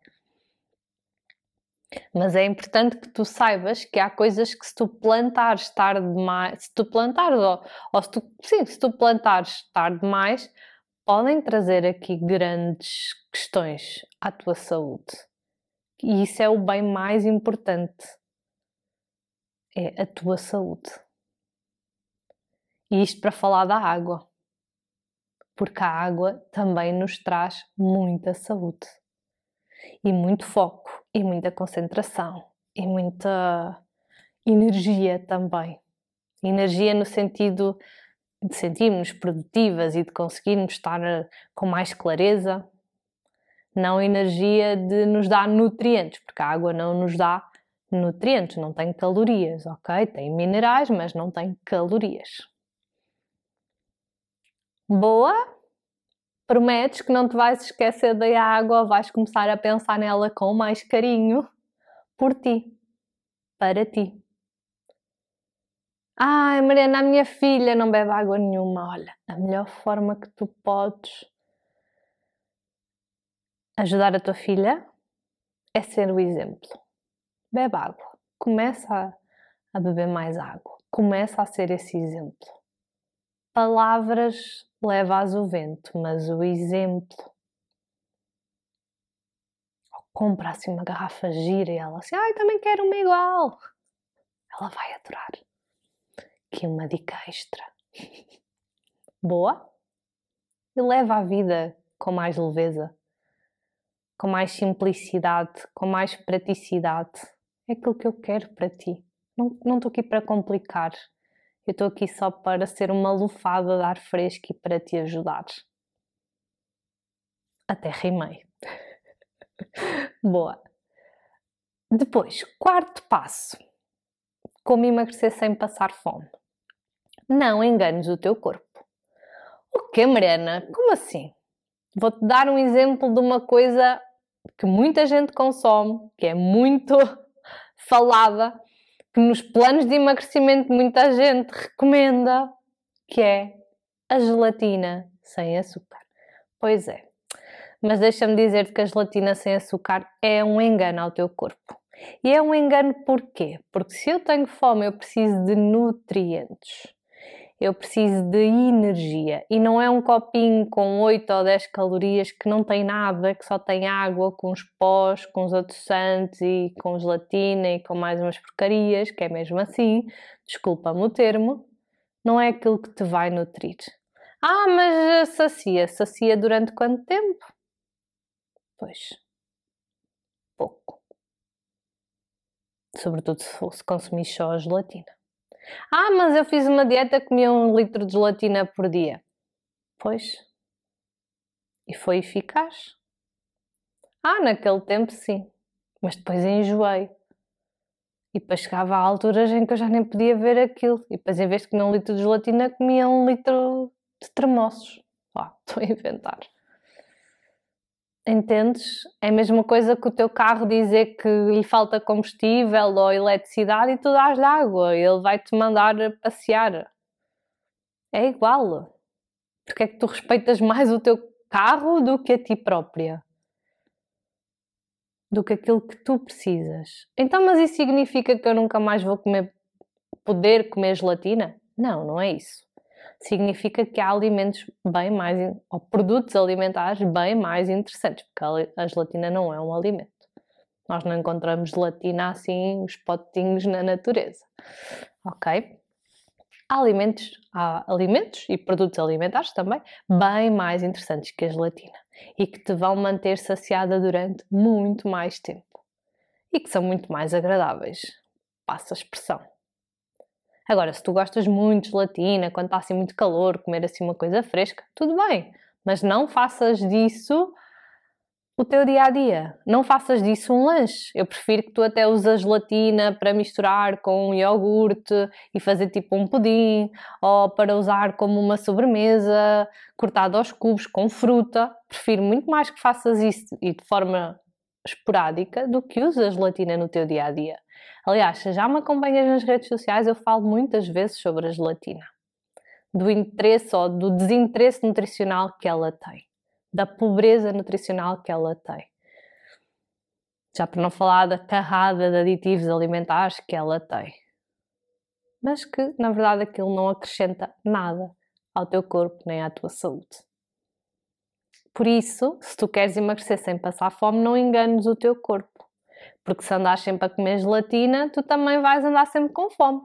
Mas é importante que tu saibas que há coisas que se tu plantares tarde demais, se tu plantares, ou, ou se tu, sim, se tu plantares tarde demais, podem trazer aqui grandes questões à tua saúde e isso é o bem mais importante. É a tua saúde. E isto para falar da água. Porque a água também nos traz muita saúde. E muito foco, e muita concentração, e muita energia também. Energia no sentido de sentirmos produtivas e de conseguirmos estar eh, com mais clareza, não energia de nos dar nutrientes, porque a água não nos dá nutrientes, não tem calorias, ok? Tem minerais, mas não tem calorias. Boa? Prometes que não te vais esquecer da água, vais começar a pensar nela com mais carinho por ti, para ti. Ai, Mariana, a minha filha não bebe água nenhuma. Olha, a melhor forma que tu podes Ajudar a tua filha é ser o exemplo. Bebe água. Começa a, beber mais água. Começa a ser esse exemplo. Palavras levas o vento, mas o exemplo. Compra assim uma garrafa gira e ela assim, ai, também quero uma igual. Ela vai adorar. Que uma dica extra. Boa? E leva a vida com mais leveza com mais simplicidade, com mais praticidade. É aquilo que eu quero para ti. Não, estou aqui para complicar. Eu estou aqui só para ser uma lufada de ar fresco e para te ajudar. Até rimei. Boa. Depois, quarto passo. Como emagrecer sem passar fome. Não enganes o teu corpo. O que, Mariana? Como assim? Vou-te dar um exemplo de uma coisa que muita gente consome, que é muito falada, que nos planos de emagrecimento muita gente recomenda, que é a gelatina sem açúcar. Pois é, mas deixa-me dizer-te que a gelatina sem açúcar é um engano ao teu corpo. E é um engano porquê? Porque se eu tenho fome, eu preciso de nutrientes eu preciso de energia e não é um copinho com 8 ou 10 calorias que não tem nada, que só tem água com os pós, com os adoçantes e com gelatina e com mais umas porcarias, que é mesmo assim, desculpa-me o termo, não é aquilo que te vai nutrir. Ah, mas sacia. Sacia durante quanto tempo? Pois, pouco. Sobretudo se consumir só a gelatina. Ah, mas eu fiz uma dieta, comia um litro de gelatina por dia. Pois. E foi eficaz? Ah, naquele tempo sim. Mas depois enjoei. E depois chegava a alturas em que eu já nem podia ver aquilo. E depois, em vez de comer um litro de gelatina, comia um litro de termossos. Ó, estou a inventar. Entendes? É a mesma coisa que o teu carro dizer que lhe falta combustível ou eletricidade e tu dás-lhe água ele vai-te mandar passear. É igual. Porque é que tu respeitas mais o teu carro do que a ti própria? Do que aquilo que tu precisas. Então, mas isso significa que eu nunca mais vou comer, poder comer gelatina? Não, não é isso significa que há alimentos bem mais, ou produtos alimentares bem mais interessantes, porque a gelatina não é um alimento. Nós não encontramos gelatina assim, os potinhos na natureza. Ok? Há alimentos, há alimentos e produtos alimentares também bem mais interessantes que a gelatina e que te vão manter saciada durante muito mais tempo e que são muito mais agradáveis. Passa a expressão. Agora, se tu gostas muito de gelatina, quando está assim muito calor, comer assim uma coisa fresca, tudo bem, mas não faças disso o teu dia a dia. Não faças disso um lanche. Eu prefiro que tu até uses gelatina para misturar com um iogurte e fazer tipo um pudim, ou para usar como uma sobremesa cortada aos cubos com fruta. Prefiro muito mais que faças isso e de forma esporádica do que uses a gelatina no teu dia a dia. Aliás, se já me acompanhas nas redes sociais, eu falo muitas vezes sobre a gelatina, do interesse ou do desinteresse nutricional que ela tem, da pobreza nutricional que ela tem. Já para não falar da carrada de aditivos alimentares que ela tem. Mas que, na verdade, aquilo não acrescenta nada ao teu corpo nem à tua saúde. Por isso, se tu queres emagrecer sem passar fome, não enganes o teu corpo. Porque se andas sempre a comer gelatina, tu também vais andar sempre com fome.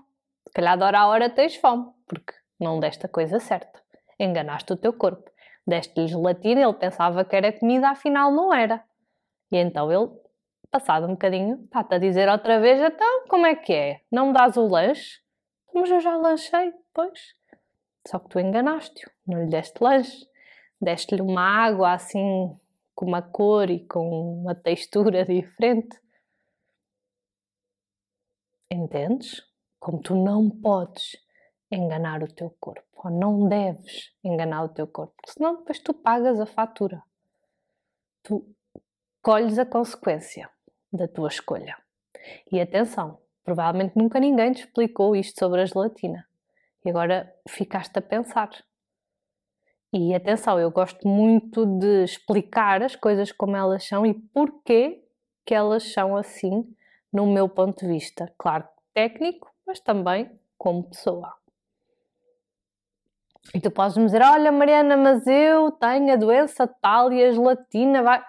Se calhar de hora a hora tens fome, porque não deste a coisa certa. Enganaste o teu corpo. Deste-lhe gelatina, ele pensava que era comida, afinal não era. E então ele, passado um bocadinho, está-te a dizer outra vez: então, como é que é? Não me dás o lanche? Mas eu já lanchei, pois. Só que tu enganaste-o, não lhe deste lanche. Deste-lhe uma água assim, com uma cor e com uma textura diferente. Entendes? Como tu não podes enganar o teu corpo, ou não deves enganar o teu corpo, senão depois tu pagas a fatura. Tu colhes a consequência da tua escolha. E atenção, provavelmente nunca ninguém te explicou isto sobre a gelatina. E agora ficaste a pensar. E atenção, eu gosto muito de explicar as coisas como elas são e porquê que elas são assim no meu ponto de vista. Claro, técnico, mas também como pessoa. E tu podes me dizer: Olha, Mariana, mas eu tenho a doença tal e a gelatina vai.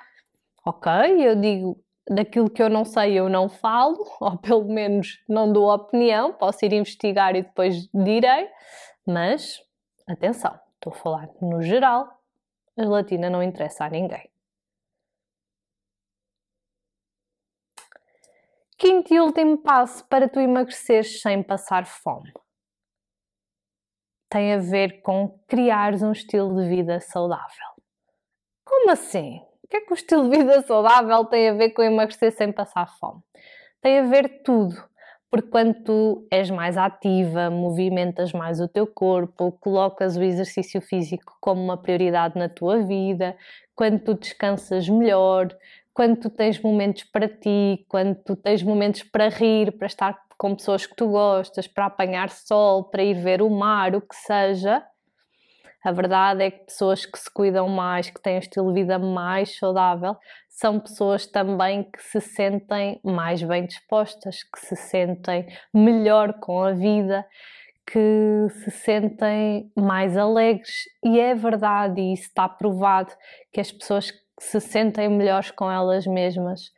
Ok, eu digo daquilo que eu não sei, eu não falo, ou pelo menos não dou opinião. Posso ir investigar e depois direi, mas atenção, estou a falar no geral, a gelatina não interessa a ninguém. Quinto e último passo para tu emagreceres sem passar fome tem a ver com criares um estilo de vida saudável. Como assim? O que é que o estilo de vida saudável tem a ver com emagrecer sem passar fome? Tem a ver tudo, porque quando tu és mais ativa, movimentas mais o teu corpo, colocas o exercício físico como uma prioridade na tua vida, quando tu descansas melhor, quando tu tens momentos para ti, quando tu tens momentos para rir, para estar com pessoas que tu gostas, para apanhar sol, para ir ver o mar, o que seja. A verdade é que pessoas que se cuidam mais, que têm um estilo de vida mais saudável, são pessoas também que se sentem mais bem dispostas, que se sentem melhor com a vida, que se sentem mais alegres. E é verdade, e isso está provado, que as pessoas que se sentem melhores com elas mesmas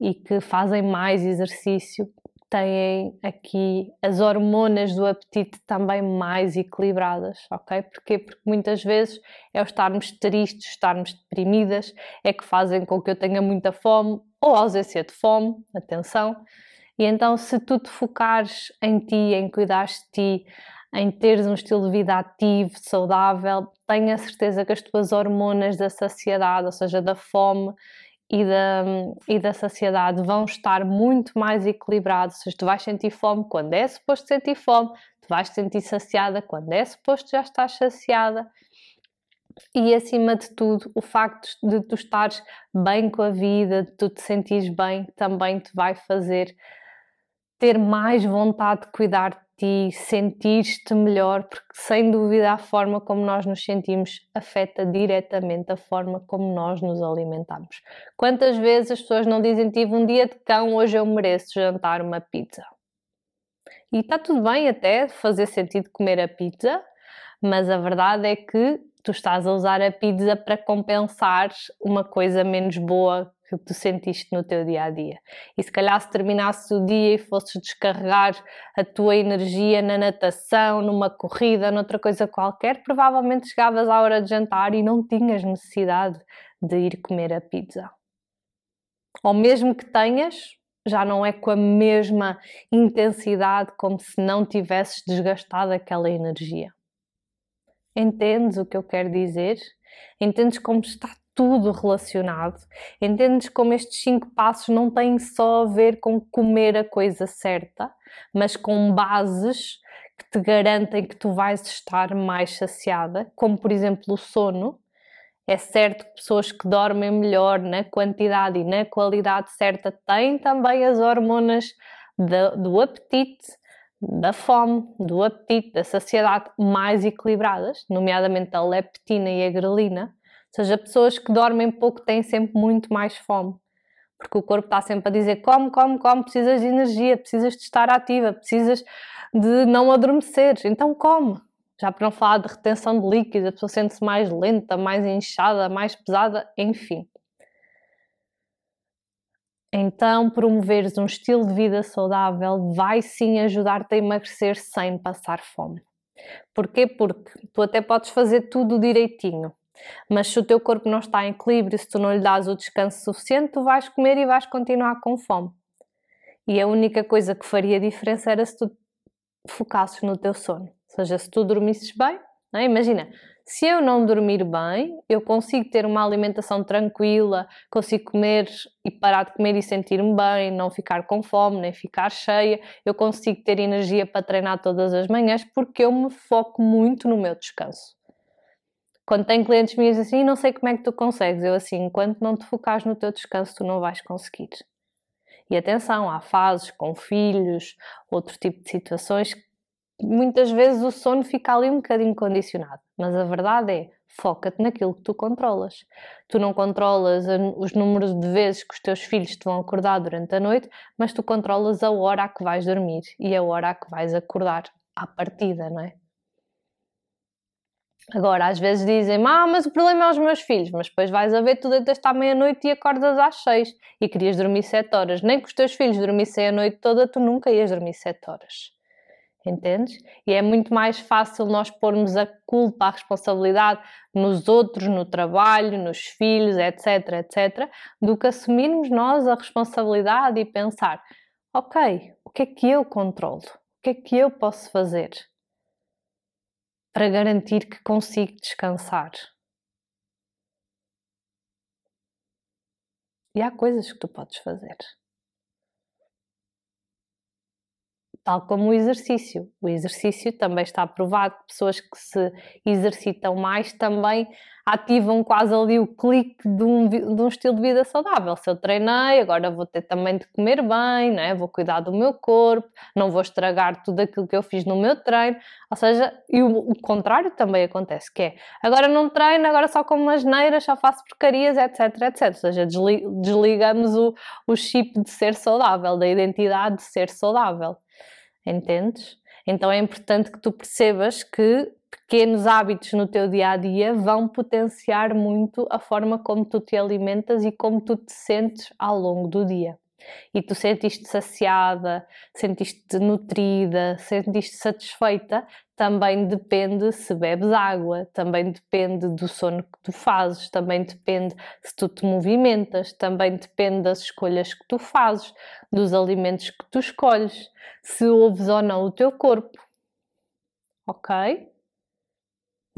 e que fazem mais exercício têm aqui as hormonas do apetite também mais equilibradas, ok? Porquê? Porque muitas vezes é o estarmos tristes, estarmos deprimidas, é que fazem com que eu tenha muita fome ou ausência de fome, atenção. E então, se tu te focares em ti, em cuidares de ti, em teres um estilo de vida ativo, saudável, tenha certeza que as tuas hormonas da saciedade, ou seja, da fome e da, e da saciedade vão estar muito mais equilibrados. Ou seja, tu vais sentir fome quando é suposto sentir fome, tu vais sentir saciada quando é suposto já estás saciada. E acima de tudo, o facto de tu estares bem com a vida, de tu te sentires bem, também te vai fazer ter mais vontade de cuidar de ti, sentir-te melhor, porque sem dúvida a forma como nós nos sentimos afeta diretamente a forma como nós nos alimentamos. Quantas vezes as pessoas não dizem tive um dia de cão, hoje eu mereço jantar uma pizza? E está tudo bem até fazer sentido comer a pizza, mas a verdade é que tu estás a usar a pizza para compensar uma coisa menos boa que tu sentiste no teu dia a dia. E se calhar se terminasse o dia e fosses descarregar a tua energia na natação, numa corrida, noutra coisa qualquer, provavelmente chegavas à hora de jantar e não tinhas necessidade de ir comer a pizza. Ou mesmo que tenhas, já não é com a mesma intensidade como se não tivesses desgastado aquela energia. Entendes o que eu quero dizer? Entendes como está tudo relacionado. Entendes como estes cinco passos não têm só a ver com comer a coisa certa, mas com bases que te garantem que tu vais estar mais saciada, como por exemplo o sono. É certo que pessoas que dormem melhor na quantidade e na qualidade certa têm também as hormonas do, do apetite, da fome, do apetite, da saciedade mais equilibradas, nomeadamente a leptina e a grelina, ou seja, pessoas que dormem pouco têm sempre muito mais fome, porque o corpo está sempre a dizer: come, come, come, precisas de energia, precisas de estar ativa, precisas de não adormecer, então come. Já para não falar de retenção de líquidos, a pessoa sente-se mais lenta, mais inchada, mais pesada, enfim. Então, promoveres um estilo de vida saudável vai sim ajudar-te a emagrecer sem passar fome. Porquê? Porque tu até podes fazer tudo direitinho, mas se o teu corpo não está em equilíbrio, se tu não lhe dás o descanso suficiente, tu vais comer e vais continuar com fome. E a única coisa que faria diferença era se tu focasses no teu sono. Ou seja, se tu dormisses bem, é? imagina, se eu não dormir bem, eu consigo ter uma alimentação tranquila, consigo comer e parar de comer e sentir-me bem, não ficar com fome, nem ficar cheia, eu consigo ter energia para treinar todas as manhãs porque eu me foco muito no meu descanso quando tenho clientes meus assim, não sei como é que tu consegues. Eu assim, enquanto não te focares no teu descanso, tu não vais conseguir. E atenção, há fases com filhos, outro tipo de situações, muitas vezes o sono fica ali um bocadinho condicionado. Mas a verdade é, foca-te naquilo que tu controlas. Tu não controlas os números de vezes que os teus filhos te vão acordar durante a noite, mas tu controlas a hora a que vais dormir e a hora a que vais acordar à partida, não é? Agora, às vezes dizem ah, mas o problema é os meus filhos, mas depois vais a ver, tu deitas à meia-noite e acordas às seis e querias dormir sete horas. Nem que os teus filhos dormissem a noite toda, tu nunca ias dormir sete horas. Entendes? E é muito mais fácil nós pormos a culpa, a responsabilidade nos outros, no trabalho, nos filhos, etc, etc, do que assumirmos nós a responsabilidade e pensar: ok, o que é que eu controlo? O que é que eu posso fazer? Para garantir que consigo descansar. E há coisas que tu podes fazer. Tal como o exercício. O exercício também está provado que pessoas que se exercitam mais também ativam quase ali o clique de um, de um estilo de vida saudável. Se eu treinei, agora vou ter também de comer bem, né? vou cuidar do meu corpo, não vou estragar tudo aquilo que eu fiz no meu treino. Ou seja, e o, o contrário também acontece, que é agora não treino, agora só como umas neiras, só faço porcarias, etc, etc. Ou seja, desligamos o, o chip de ser saudável, da identidade de ser saudável. Entendes? Então é importante que tu percebas que pequenos hábitos no teu dia a dia vão potenciar muito a forma como tu te alimentas e como tu te sentes ao longo do dia. E tu sentiste saciada, sentiste nutrida, sentiste satisfeita, também depende se bebes água, também depende do sono que tu fazes, também depende se tu te movimentas, também depende das escolhas que tu fazes, dos alimentos que tu escolhes, se ouves ou não o teu corpo. Ok?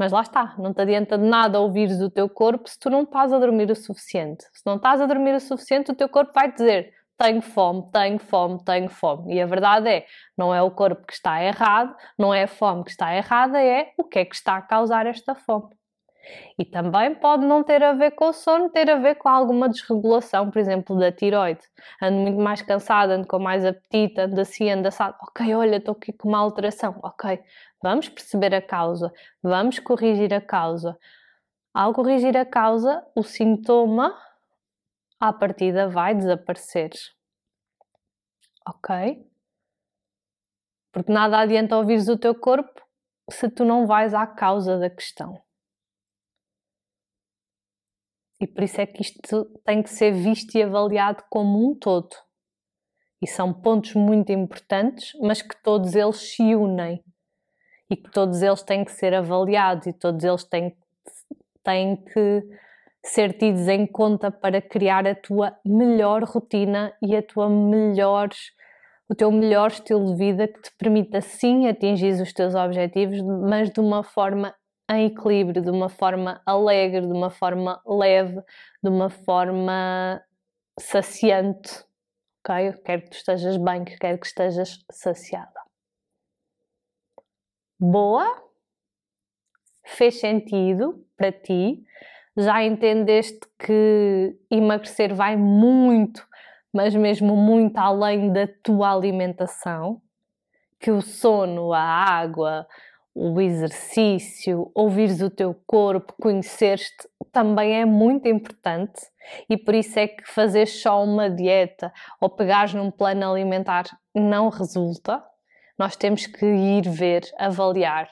Mas lá está, não te adianta de nada ouvires o teu corpo se tu não estás a dormir o suficiente. Se não estás a dormir o suficiente, o teu corpo vai dizer: tenho fome, tenho fome, tenho fome. E a verdade é, não é o corpo que está errado, não é a fome que está errada, é o que é que está a causar esta fome. E também pode não ter a ver com o sono, ter a ver com alguma desregulação, por exemplo, da tiroide. Ando muito mais cansada, ando com mais apetite, ando assim, ando assado. Ok, olha, estou aqui com uma alteração. Ok, Vamos perceber a causa, vamos corrigir a causa. Ao corrigir a causa, o sintoma à partida vai desaparecer. Ok? Porque nada adianta ouvires o teu corpo se tu não vais à causa da questão. E por isso é que isto tem que ser visto e avaliado como um todo. E são pontos muito importantes, mas que todos eles se unem e que todos eles têm que ser avaliados e todos eles têm, têm que ser tidos em conta para criar a tua melhor rotina e a tua melhor, o teu melhor estilo de vida que te permita sim atingir os teus objetivos, mas de uma forma em equilíbrio, de uma forma alegre, de uma forma leve, de uma forma saciante. Ok? Eu quero que tu estejas bem, que quero que estejas saciada boa, fez sentido para ti, já entendeste que emagrecer vai muito, mas mesmo muito além da tua alimentação, que o sono, a água, o exercício, ouvires o teu corpo, conheceres-te, também é muito importante. E por isso é que fazer só uma dieta ou pegares num plano alimentar não resulta, nós temos que ir ver, avaliar,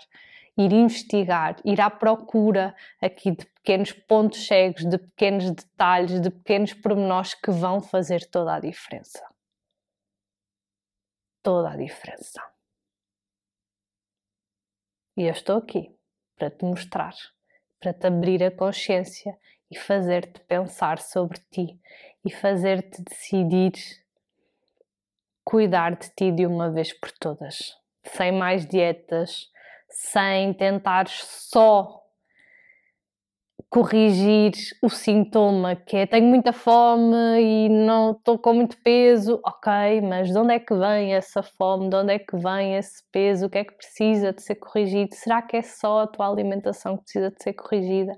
ir investigar, ir à procura aqui de pequenos pontos cegos, de pequenos detalhes, de pequenos pormenores que vão fazer toda a diferença. Toda a diferença. E eu estou aqui para te mostrar, para te abrir a consciência e fazer-te pensar sobre ti e fazer-te decidir cuidar de ti de uma vez por todas, sem mais dietas, sem tentares só corrigir o sintoma que é tenho muita fome e não estou com muito peso, ok, mas de onde é que vem essa fome? De onde é que vem esse peso? O que é que precisa de ser corrigido? Será que é só a tua alimentação que precisa de ser corrigida?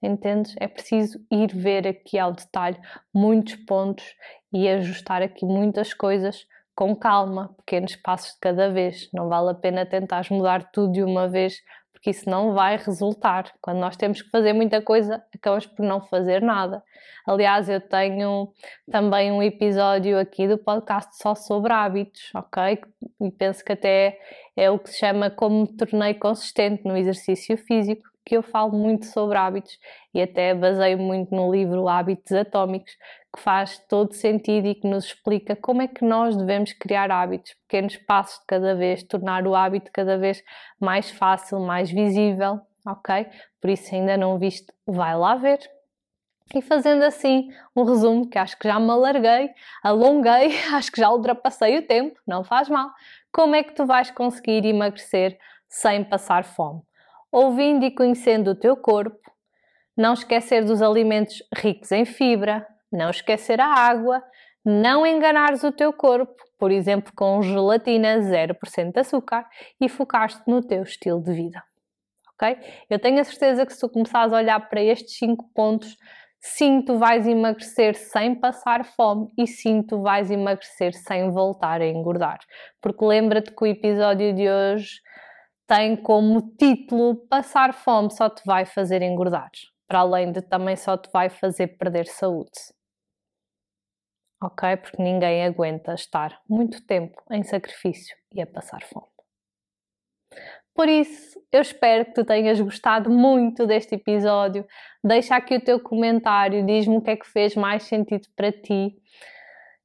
Entendes? É preciso ir ver aqui ao detalhe muitos pontos e ajustar aqui muitas coisas com calma, pequenos passos de cada vez. Não vale a pena tentar mudar tudo de uma vez, porque isso não vai resultar. Quando nós temos que fazer muita coisa, acabamos por não fazer nada. Aliás, eu tenho também um episódio aqui do podcast só sobre hábitos, ok? E penso que até é o que se chama como me tornei consistente no exercício físico, que eu falo muito sobre hábitos e até baseio muito no livro Hábitos Atómicos, que faz todo sentido e que nos explica como é que nós devemos criar hábitos, pequenos passos de cada vez, tornar o hábito cada vez mais fácil, mais visível, ok? Por isso, ainda não viste, vai lá ver. E fazendo assim um resumo, que acho que já me alarguei, alonguei, acho que já ultrapassei o tempo, não faz mal. Como é que tu vais conseguir emagrecer sem passar fome? Ouvindo e conhecendo o teu corpo, não esquecer dos alimentos ricos em fibra, não esquecer a água, não enganares o teu corpo, por exemplo, com gelatina 0% de açúcar e focar-te no teu estilo de vida. Ok? Eu tenho a certeza que se tu começares a olhar para estes 5 pontos, sim, tu vais emagrecer sem passar fome e sim, tu vais emagrecer sem voltar a engordar. Porque lembra-te que o episódio de hoje tem como título Passar fome só te vai fazer engordar, para além de também só te vai fazer perder saúde. Ok? Porque ninguém aguenta estar muito tempo em sacrifício e a passar fome. Por isso, eu espero que tu tenhas gostado muito deste episódio. Deixa aqui o teu comentário, diz-me o que é que fez mais sentido para ti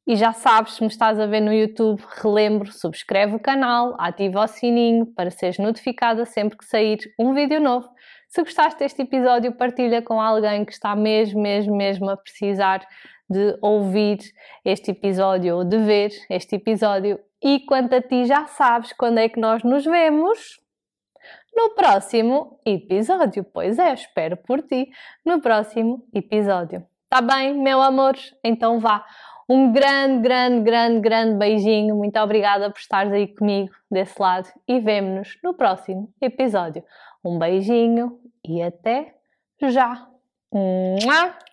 E já sabes, se me estás a ver no YouTube, relembro, subscreve o canal, ativa o sininho para seres notificada sempre que sair um vídeo novo. Se gostaste deste episódio, partilha com alguém que está mesmo, mesmo, mesmo a precisar de ouvir este episódio ou de ver este episódio. E quanto a ti, já sabes quando é que nós nos vemos? No próximo episódio. Pois é, espero por ti no próximo episódio. Tá bem, meu amor? Então vá. Um grande, grande, grande, grande beijinho. Muito obrigada por estares aí comigo desse lado e vemo-nos no próximo episódio. Um beijinho e até já. Mua!